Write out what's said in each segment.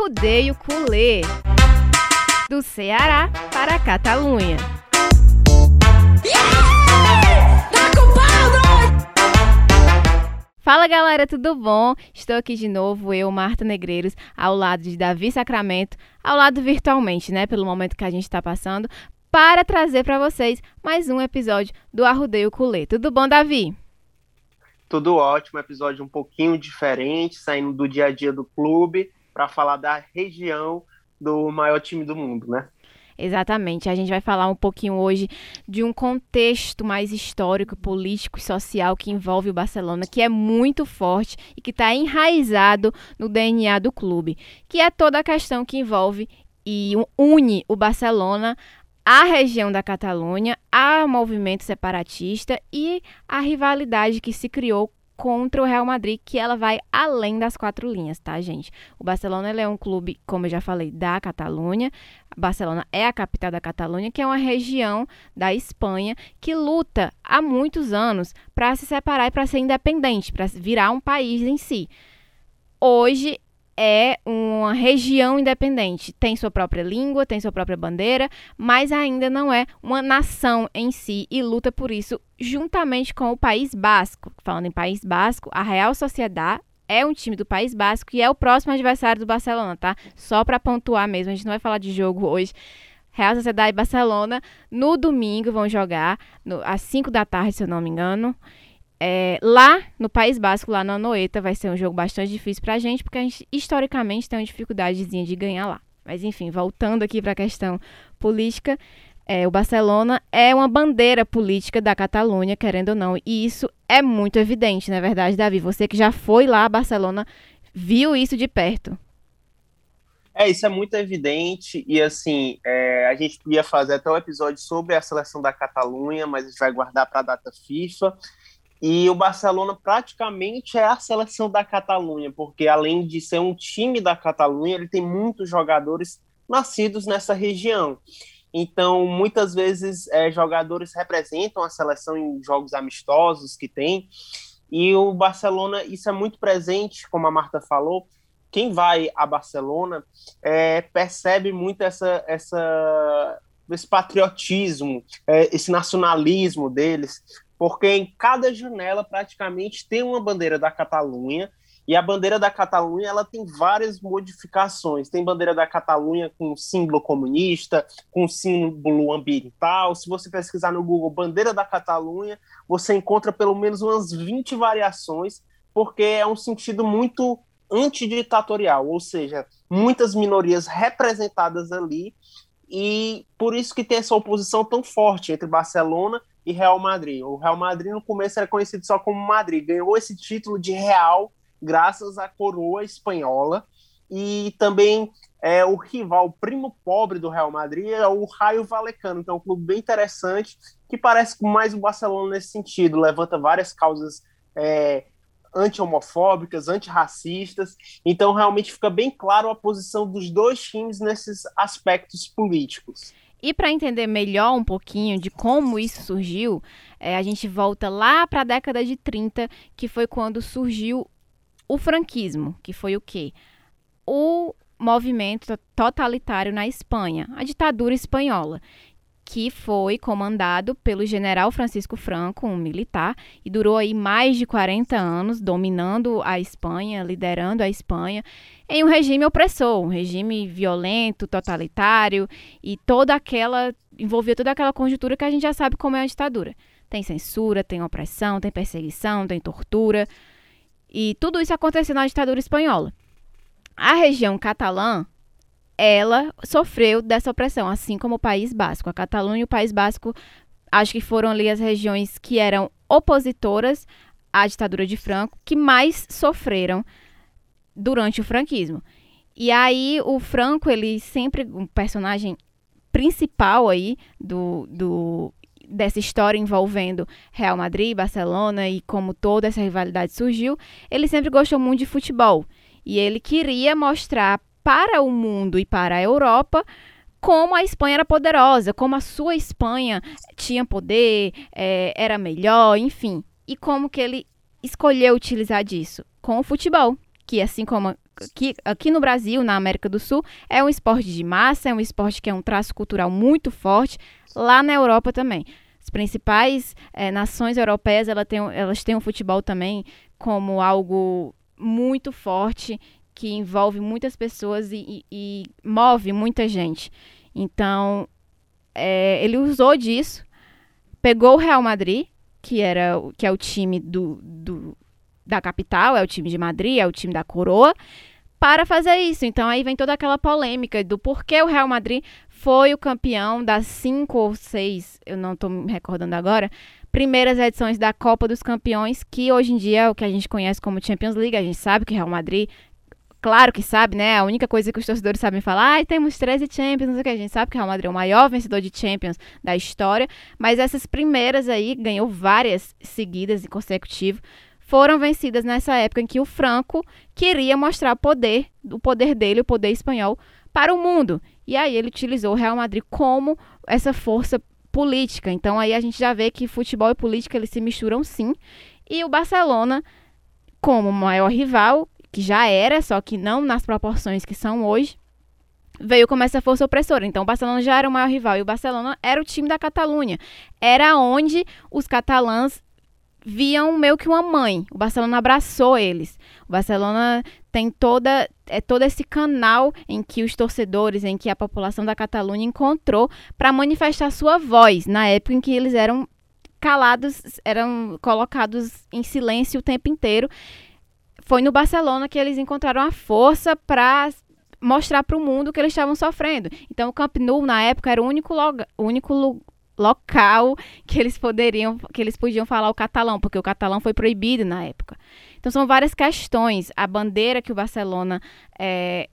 Arrudeio Culê. Do Ceará para a Catalunha. Fala galera, tudo bom? Estou aqui de novo, eu, Marta Negreiros, ao lado de Davi Sacramento, ao lado virtualmente, né, pelo momento que a gente está passando, para trazer para vocês mais um episódio do Arrudeio Culê. Tudo bom, Davi? Tudo ótimo, episódio um pouquinho diferente, saindo do dia a dia do clube para falar da região do maior time do mundo, né? Exatamente. A gente vai falar um pouquinho hoje de um contexto mais histórico, político e social que envolve o Barcelona, que é muito forte e que está enraizado no DNA do clube, que é toda a questão que envolve e une o Barcelona à região da Catalunha, ao movimento separatista e a rivalidade que se criou contra o Real Madrid, que ela vai além das quatro linhas, tá, gente? O Barcelona é um clube, como eu já falei, da Catalunha. Barcelona é a capital da Catalunha, que é uma região da Espanha que luta há muitos anos para se separar e para ser independente, para virar um país em si. Hoje é uma região independente, tem sua própria língua, tem sua própria bandeira, mas ainda não é uma nação em si e luta por isso juntamente com o País Basco. Falando em País Basco, a Real Sociedade é um time do País Basco e é o próximo adversário do Barcelona, tá? Só para pontuar mesmo, a gente não vai falar de jogo hoje. Real Sociedade e Barcelona no domingo vão jogar no, às 5 da tarde, se eu não me engano. É, lá no País Basco, lá na Anoeta, vai ser um jogo bastante difícil pra gente, porque a gente historicamente tem uma dificuldadezinha de ganhar lá. Mas enfim, voltando aqui para a questão política, é, o Barcelona é uma bandeira política da Catalunha, querendo ou não, e isso é muito evidente, na é verdade, Davi. Você que já foi lá a Barcelona, viu isso de perto. É, isso é muito evidente, e assim, é, a gente podia fazer até um episódio sobre a seleção da Catalunha, mas a gente vai guardar para a data FIFA. E o Barcelona praticamente é a seleção da Catalunha, porque além de ser um time da Catalunha, ele tem muitos jogadores nascidos nessa região. Então, muitas vezes, é, jogadores representam a seleção em jogos amistosos que tem. E o Barcelona, isso é muito presente, como a Marta falou. Quem vai a Barcelona é, percebe muito essa, essa, esse patriotismo, é, esse nacionalismo deles, porque em cada janela praticamente tem uma bandeira da Catalunha e a bandeira da Catalunha ela tem várias modificações. Tem bandeira da Catalunha com símbolo comunista, com símbolo ambiental. Se você pesquisar no Google bandeira da Catalunha, você encontra pelo menos umas 20 variações, porque é um sentido muito antiditatorial, ou seja, muitas minorias representadas ali e por isso que tem essa oposição tão forte entre Barcelona e Real Madrid. O Real Madrid no começo era conhecido só como Madrid, ganhou esse título de Real graças à coroa espanhola e também é o rival, o primo pobre do Real Madrid é o Raio Valecano, que é um clube bem interessante, que parece com mais o Barcelona nesse sentido, levanta várias causas é, anti-homofóbicas, antirracistas, então realmente fica bem claro a posição dos dois times nesses aspectos políticos. E para entender melhor um pouquinho de como isso surgiu, é, a gente volta lá para a década de 30, que foi quando surgiu o franquismo, que foi o quê? O movimento totalitário na Espanha, a ditadura espanhola, que foi comandado pelo general Francisco Franco, um militar, e durou aí mais de 40 anos dominando a Espanha, liderando a Espanha em um regime opressor, um regime violento, totalitário e toda aquela envolvia toda aquela conjuntura que a gente já sabe como é a ditadura. Tem censura, tem opressão, tem perseguição, tem tortura. E tudo isso aconteceu na ditadura espanhola. A região catalã, ela sofreu dessa opressão, assim como o País Basco. A Catalunha e o País Basco, acho que foram ali as regiões que eram opositoras à ditadura de Franco, que mais sofreram durante o franquismo. E aí o Franco, ele sempre um personagem principal aí do, do dessa história envolvendo Real Madrid, Barcelona e como toda essa rivalidade surgiu, ele sempre gostou muito de futebol. E ele queria mostrar para o mundo e para a Europa como a Espanha era poderosa, como a sua Espanha tinha poder, é, era melhor, enfim. E como que ele escolheu utilizar disso? Com o futebol que assim como aqui, aqui no Brasil, na América do Sul, é um esporte de massa, é um esporte que é um traço cultural muito forte. Lá na Europa também. As principais é, nações europeias elas têm, elas têm o futebol também como algo muito forte que envolve muitas pessoas e, e, e move muita gente. Então, é, ele usou disso, pegou o Real Madrid, que, era, que é o time do, do, da capital, é o time de Madrid, é o time da coroa, para fazer isso. Então aí vem toda aquela polêmica do porquê o Real Madrid foi o campeão das cinco ou seis, eu não estou me recordando agora, primeiras edições da Copa dos Campeões, que hoje em dia é o que a gente conhece como Champions League. A gente sabe que o Real Madrid claro que sabe, né? A única coisa que os torcedores sabem falar, ah, temos 13 Champions, não sei o que. A gente sabe que o Real Madrid é o maior vencedor de Champions da história, mas essas primeiras aí, ganhou várias seguidas e consecutivas, foram vencidas nessa época em que o Franco queria mostrar poder, o poder dele, o poder espanhol, para o mundo. E aí ele utilizou o Real Madrid como essa força política. Então aí a gente já vê que futebol e política eles se misturam sim. E o Barcelona, como maior rival, que já era, só que não nas proporções que são hoje, veio como essa força opressora. Então, o Barcelona já era o maior rival e o Barcelona era o time da Catalunha. Era onde os catalãs viam meio que uma mãe. O Barcelona abraçou eles. O Barcelona tem toda é todo esse canal em que os torcedores, em que a população da Catalunha encontrou para manifestar sua voz na época em que eles eram calados, eram colocados em silêncio o tempo inteiro foi no Barcelona que eles encontraram a força para mostrar para o mundo que eles estavam sofrendo. Então, o Camp Nou, na época, era o único, o único local que eles poderiam, que eles podiam falar o catalão, porque o catalão foi proibido na época. Então, são várias questões. A bandeira que o Barcelona é,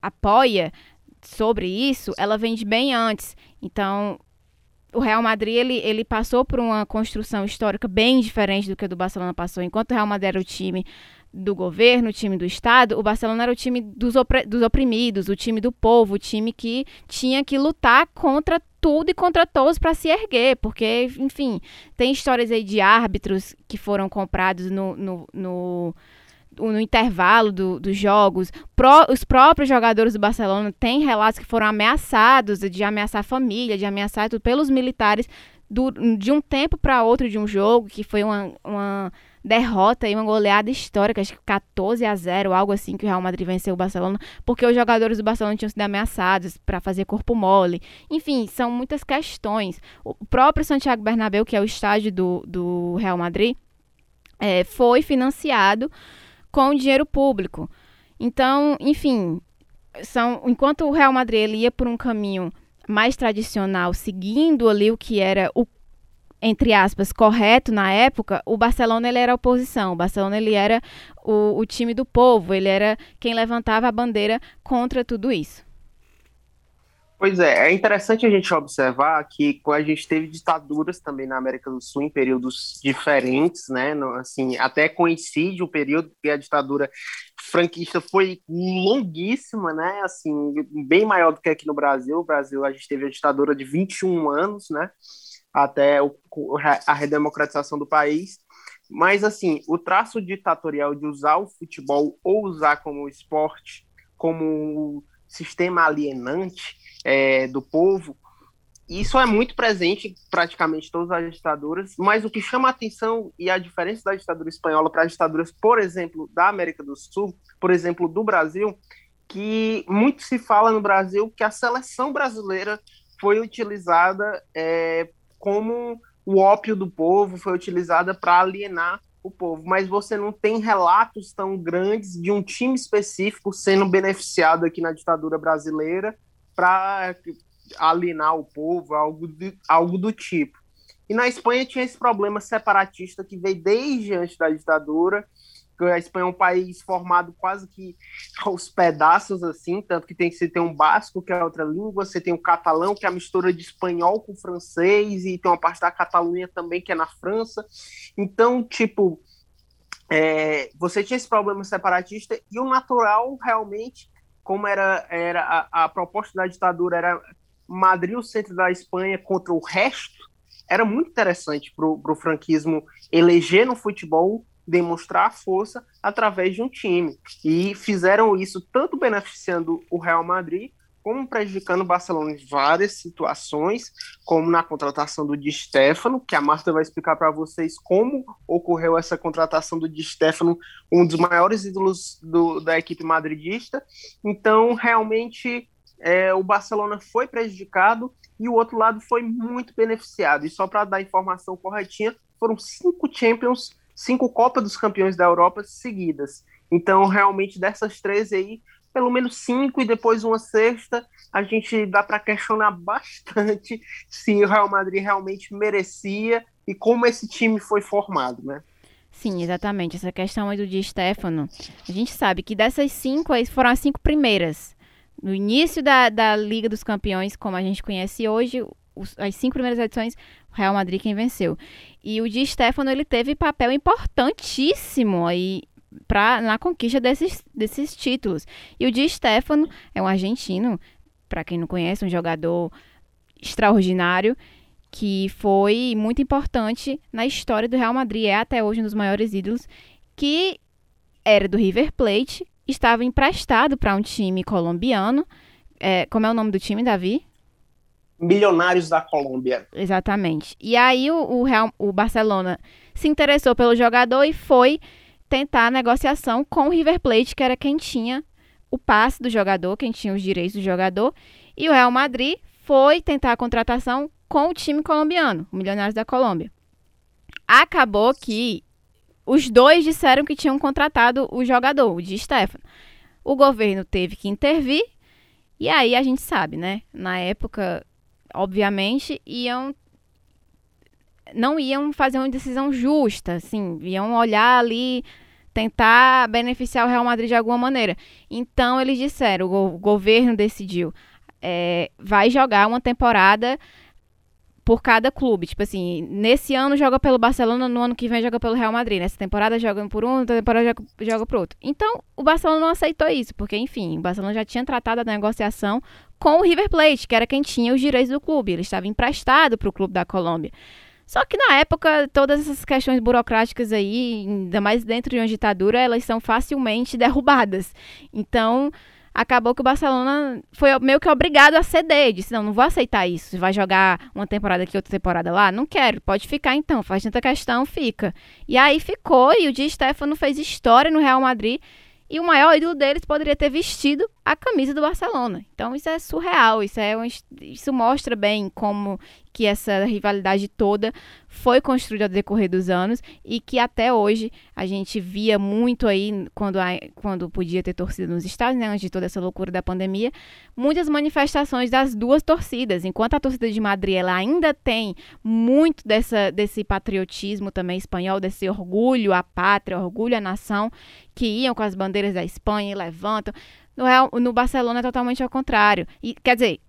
apoia sobre isso, ela vem de bem antes. Então, o Real Madrid ele, ele passou por uma construção histórica bem diferente do que o do Barcelona passou. Enquanto o Real Madrid era o time do governo, o time do Estado, o Barcelona era o time dos, dos oprimidos, o time do povo, o time que tinha que lutar contra tudo e contra todos para se erguer, porque, enfim, tem histórias aí de árbitros que foram comprados no, no, no no intervalo do, dos jogos, Pro, os próprios jogadores do Barcelona têm relatos que foram ameaçados, de ameaçar a família, de ameaçar tudo, pelos militares do, de um tempo para outro de um jogo, que foi uma, uma derrota e uma goleada histórica, acho que 14 a 0, algo assim que o Real Madrid venceu o Barcelona, porque os jogadores do Barcelona tinham sido ameaçados para fazer corpo mole. Enfim, são muitas questões. O próprio Santiago Bernabéu, que é o estádio do, do Real Madrid, é, foi financiado com dinheiro público. Então, enfim, são enquanto o Real Madrid ia por um caminho mais tradicional, seguindo ali o que era o entre aspas, correto na época, o Barcelona ele era oposição. O Barcelona ele era o, o time do povo, ele era quem levantava a bandeira contra tudo isso. Pois é, é interessante a gente observar que a gente teve ditaduras também na América do Sul em períodos diferentes, né? Assim, até coincide o período que a ditadura franquista foi longuíssima, né? Assim, bem maior do que aqui no Brasil. O Brasil a gente teve a ditadura de 21 anos, né? Até o, a redemocratização do país. Mas, assim, o traço ditatorial de usar o futebol ou usar como esporte, como sistema alienante é, do povo, isso é muito presente em praticamente todas as ditaduras, mas o que chama a atenção e a diferença da ditadura espanhola para as ditaduras, por exemplo, da América do Sul, por exemplo, do Brasil, que muito se fala no Brasil que a seleção brasileira foi utilizada é, como o ópio do povo foi utilizada para alienar o povo, mas você não tem relatos tão grandes de um time específico sendo beneficiado aqui na ditadura brasileira para alienar o povo, algo do, algo do tipo. E na Espanha tinha esse problema separatista que veio desde antes da ditadura, a Espanha é um país formado quase que aos pedaços, assim, tanto que tem você tem um basco, que é outra língua, você tem o catalão, que é a mistura de espanhol com francês, e tem uma parte da Catalunha também, que é na França. Então, tipo, é, você tinha esse problema separatista, e o natural, realmente, como era, era a, a proposta da ditadura, era Madrid o centro da Espanha contra o resto, era muito interessante para o franquismo eleger no futebol demonstrar a força através de um time. E fizeram isso tanto beneficiando o Real Madrid como prejudicando o Barcelona em várias situações, como na contratação do Di Stefano, que a Marta vai explicar para vocês como ocorreu essa contratação do Di Stefano, um dos maiores ídolos do, da equipe madridista. Então, realmente, é, o Barcelona foi prejudicado e o outro lado foi muito beneficiado. E só para dar a informação corretinha, foram cinco Champions, cinco Copa dos Campeões da Europa seguidas. Então, realmente, dessas três aí, pelo menos cinco e depois uma sexta, a gente dá para questionar bastante se o Real Madrid realmente merecia e como esse time foi formado, né? Sim, exatamente. Essa questão aí do Di Stefano, a gente sabe que dessas cinco foram as cinco primeiras. No início da, da Liga dos Campeões, como a gente conhece hoje, os, as cinco primeiras edições, o Real Madrid quem venceu. E o Di Stefano, ele teve papel importantíssimo aí pra, na conquista desses, desses títulos. E o Di Stefano é um argentino, para quem não conhece, um jogador extraordinário que foi muito importante na história do Real Madrid, é até hoje um dos maiores ídolos, que era do River Plate, estava emprestado para um time colombiano. É, como é o nome do time, Davi? Milionários da Colômbia. Exatamente. E aí o, o, Real, o Barcelona se interessou pelo jogador e foi tentar a negociação com o River Plate, que era quem tinha o passe do jogador, quem tinha os direitos do jogador, e o Real Madrid foi tentar a contratação com o time colombiano, o Milionários da Colômbia. Acabou que os dois disseram que tinham contratado o jogador, o de Stefano. O governo teve que intervir, e aí a gente sabe, né? Na época, obviamente, iam não iam fazer uma decisão justa, assim, iam olhar ali, tentar beneficiar o Real Madrid de alguma maneira. Então eles disseram, o, governo decidiu, é, vai jogar uma temporada por cada clube. Tipo assim, nesse ano joga pelo Barcelona, no ano que vem joga pelo Real Madrid. Nessa temporada joga por um, outra temporada joga, joga por outro. Então, o Barcelona não aceitou isso, porque, enfim, o Barcelona já tinha tratado a negociação com o River Plate, que era quem tinha os direitos do clube. Ele estava emprestado para o clube da Colômbia. Só que na época, todas essas questões burocráticas aí, ainda mais dentro de uma ditadura, elas são facilmente derrubadas. Então, acabou que o Barcelona foi meio que obrigado a ceder. Disse: não, não vou aceitar isso. Vai jogar uma temporada aqui, outra temporada lá? Não quero, pode ficar então. Faz tanta questão, fica. E aí ficou, e o Di Stefano fez história no Real Madrid. E o maior ídolo deles poderia ter vestido a camisa do Barcelona. Então isso é surreal, isso é um, isso mostra bem como que essa rivalidade toda foi construída ao decorrer dos anos e que até hoje a gente via muito aí quando, quando podia ter torcida nos estádios, né, antes de toda essa loucura da pandemia, muitas manifestações das duas torcidas. Enquanto a torcida de Madrid ela ainda tem muito dessa, desse patriotismo também espanhol, desse orgulho à pátria, orgulho à nação, que iam com as bandeiras da Espanha e levantam. No, Real, no Barcelona é totalmente ao contrário. E, quer dizer,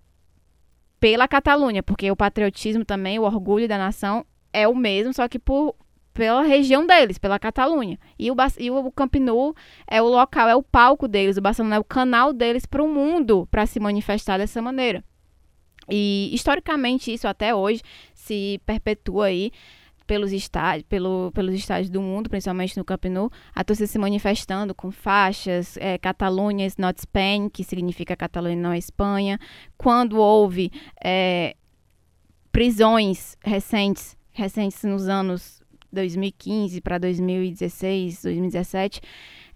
pela Catalunha, porque o patriotismo também, o orgulho da nação é o mesmo, só que por pela região deles, pela Catalunha. E o, e o Camp Nou é o local, é o palco deles, o Barcelona é o canal deles para o mundo para se manifestar dessa maneira. E historicamente isso até hoje se perpetua aí pelos estádios, pelo, pelos estádios do mundo, principalmente no Camp Nou, a torcida se manifestando com faixas, é, Catalunha is not Spain, que significa Catalunha não é Espanha. Quando houve é, prisões recentes, recentes nos anos 2015 para 2016, 2017,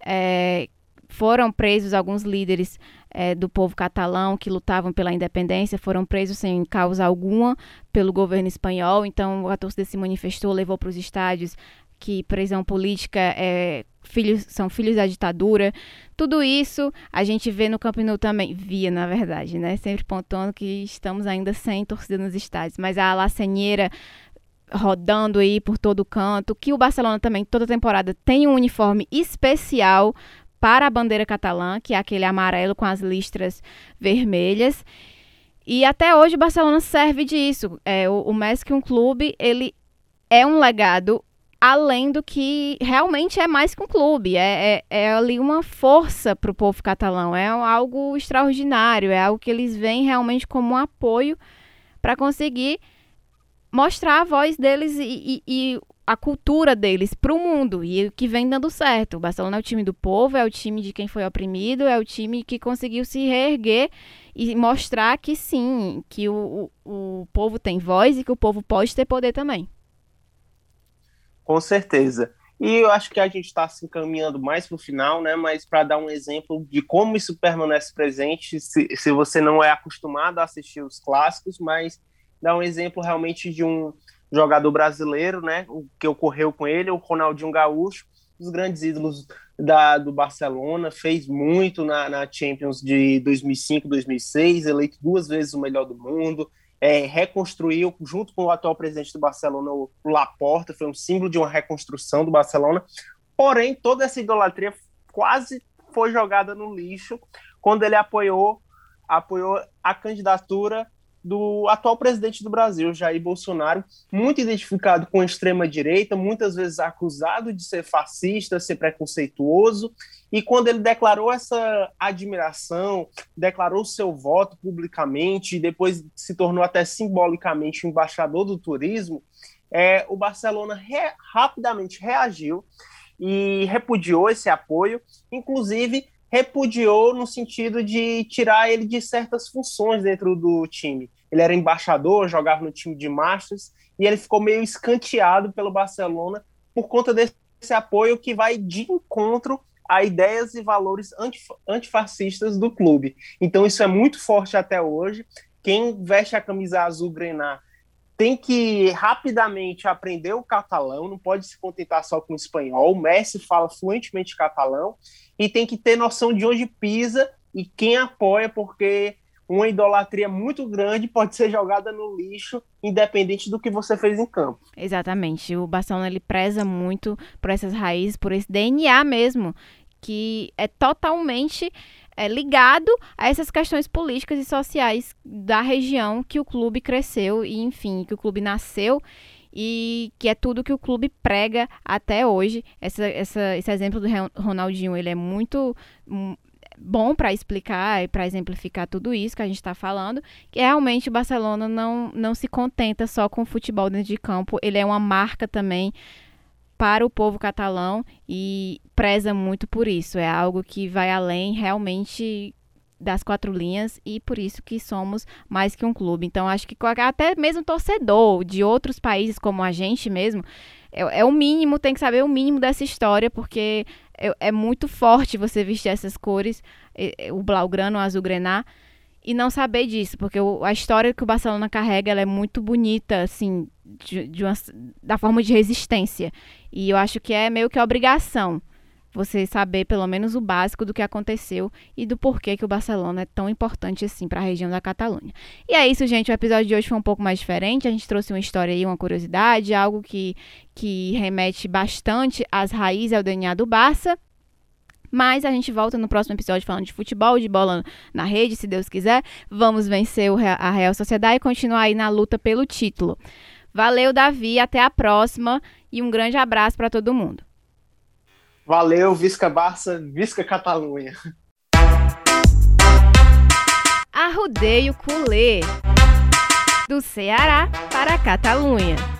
é, foram presos alguns líderes é, do povo catalão que lutavam pela independência, foram presos sem causa alguma pelo governo espanhol. Então, a torcida se manifestou, levou para os estádios que prisão política é, filhos, são filhos da ditadura. Tudo isso a gente vê no Camp Nou também, via na verdade, né? Sempre pontuando que estamos ainda sem torcida nos estádios, mas a lacenheira rodando aí por todo canto, que o Barcelona também toda temporada tem um uniforme especial para a bandeira catalã, que é aquele amarelo com as listras vermelhas. E até hoje o Barcelona serve disso. É, o, o Messi um clube, ele é um legado além do que realmente é mais que um clube. É, é, é ali uma força para o povo catalão. É algo extraordinário. É algo que eles veem realmente como um apoio para conseguir mostrar a voz deles e, e, e a cultura deles para o mundo e que vem dando certo. O Barcelona é o time do povo, é o time de quem foi oprimido, é o time que conseguiu se reerguer e mostrar que sim, que o, o, o povo tem voz e que o povo pode ter poder também. Com certeza. E eu acho que a gente está se encaminhando mais para o final, né? Mas para dar um exemplo de como isso permanece presente, se, se você não é acostumado a assistir os clássicos, mas dar um exemplo realmente de um jogador brasileiro, né? O que ocorreu com ele, o Ronaldinho Gaúcho, os grandes ídolos da, do Barcelona, fez muito na, na Champions de 2005, 2006, eleito duas vezes o melhor do mundo, é, reconstruiu, junto com o atual presidente do Barcelona, o Laporta, foi um símbolo de uma reconstrução do Barcelona. Porém, toda essa idolatria quase foi jogada no lixo quando ele apoiou, apoiou a candidatura do atual presidente do Brasil, Jair Bolsonaro, muito identificado com a extrema-direita, muitas vezes acusado de ser fascista, ser preconceituoso, e quando ele declarou essa admiração, declarou seu voto publicamente, e depois se tornou até simbolicamente embaixador do turismo, é, o Barcelona re rapidamente reagiu e repudiou esse apoio, inclusive repudiou no sentido de tirar ele de certas funções dentro do time. Ele era embaixador, jogava no time de Masters, e ele ficou meio escanteado pelo Barcelona por conta desse apoio que vai de encontro a ideias e valores antifascistas do clube. Então isso é muito forte até hoje. Quem veste a camisa azul grená tem que rapidamente aprender o catalão, não pode se contentar só com o espanhol. O Messi fala fluentemente catalão e tem que ter noção de onde pisa e quem apoia, porque uma idolatria muito grande pode ser jogada no lixo, independente do que você fez em campo. Exatamente. O Barcelona ele preza muito por essas raízes, por esse DNA mesmo, que é totalmente é, ligado a essas questões políticas e sociais da região que o clube cresceu e, enfim, que o clube nasceu e que é tudo que o clube prega até hoje. Essa, essa, esse exemplo do Ronaldinho ele é muito hum, bom para explicar e para exemplificar tudo isso que a gente está falando, que realmente o Barcelona não, não se contenta só com o futebol dentro de campo, ele é uma marca também para o povo catalão e preza muito por isso. É algo que vai além realmente das quatro linhas e por isso que somos mais que um clube. Então acho que até mesmo torcedor de outros países como a gente mesmo é, é o mínimo, tem que saber o mínimo dessa história porque é, é muito forte você vestir essas cores, o blaugrana, o azul grená e não saber disso, porque o, a história que o Barcelona carrega é muito bonita, assim, de, de uma, da forma de resistência. E eu acho que é meio que obrigação você saber pelo menos o básico do que aconteceu e do porquê que o Barcelona é tão importante assim para a região da Catalunha. E é isso, gente. O episódio de hoje foi um pouco mais diferente. A gente trouxe uma história aí, uma curiosidade, algo que, que remete bastante às raízes ao DNA do Barça. Mas a gente volta no próximo episódio falando de futebol, de bola na rede, se Deus quiser. Vamos vencer a Real Sociedade e continuar aí na luta pelo título. Valeu, Davi. Até a próxima e um grande abraço para todo mundo. Valeu, Visca Barça, Visca Catalunha. Arrudeio Culê. Do Ceará para a Catalunha.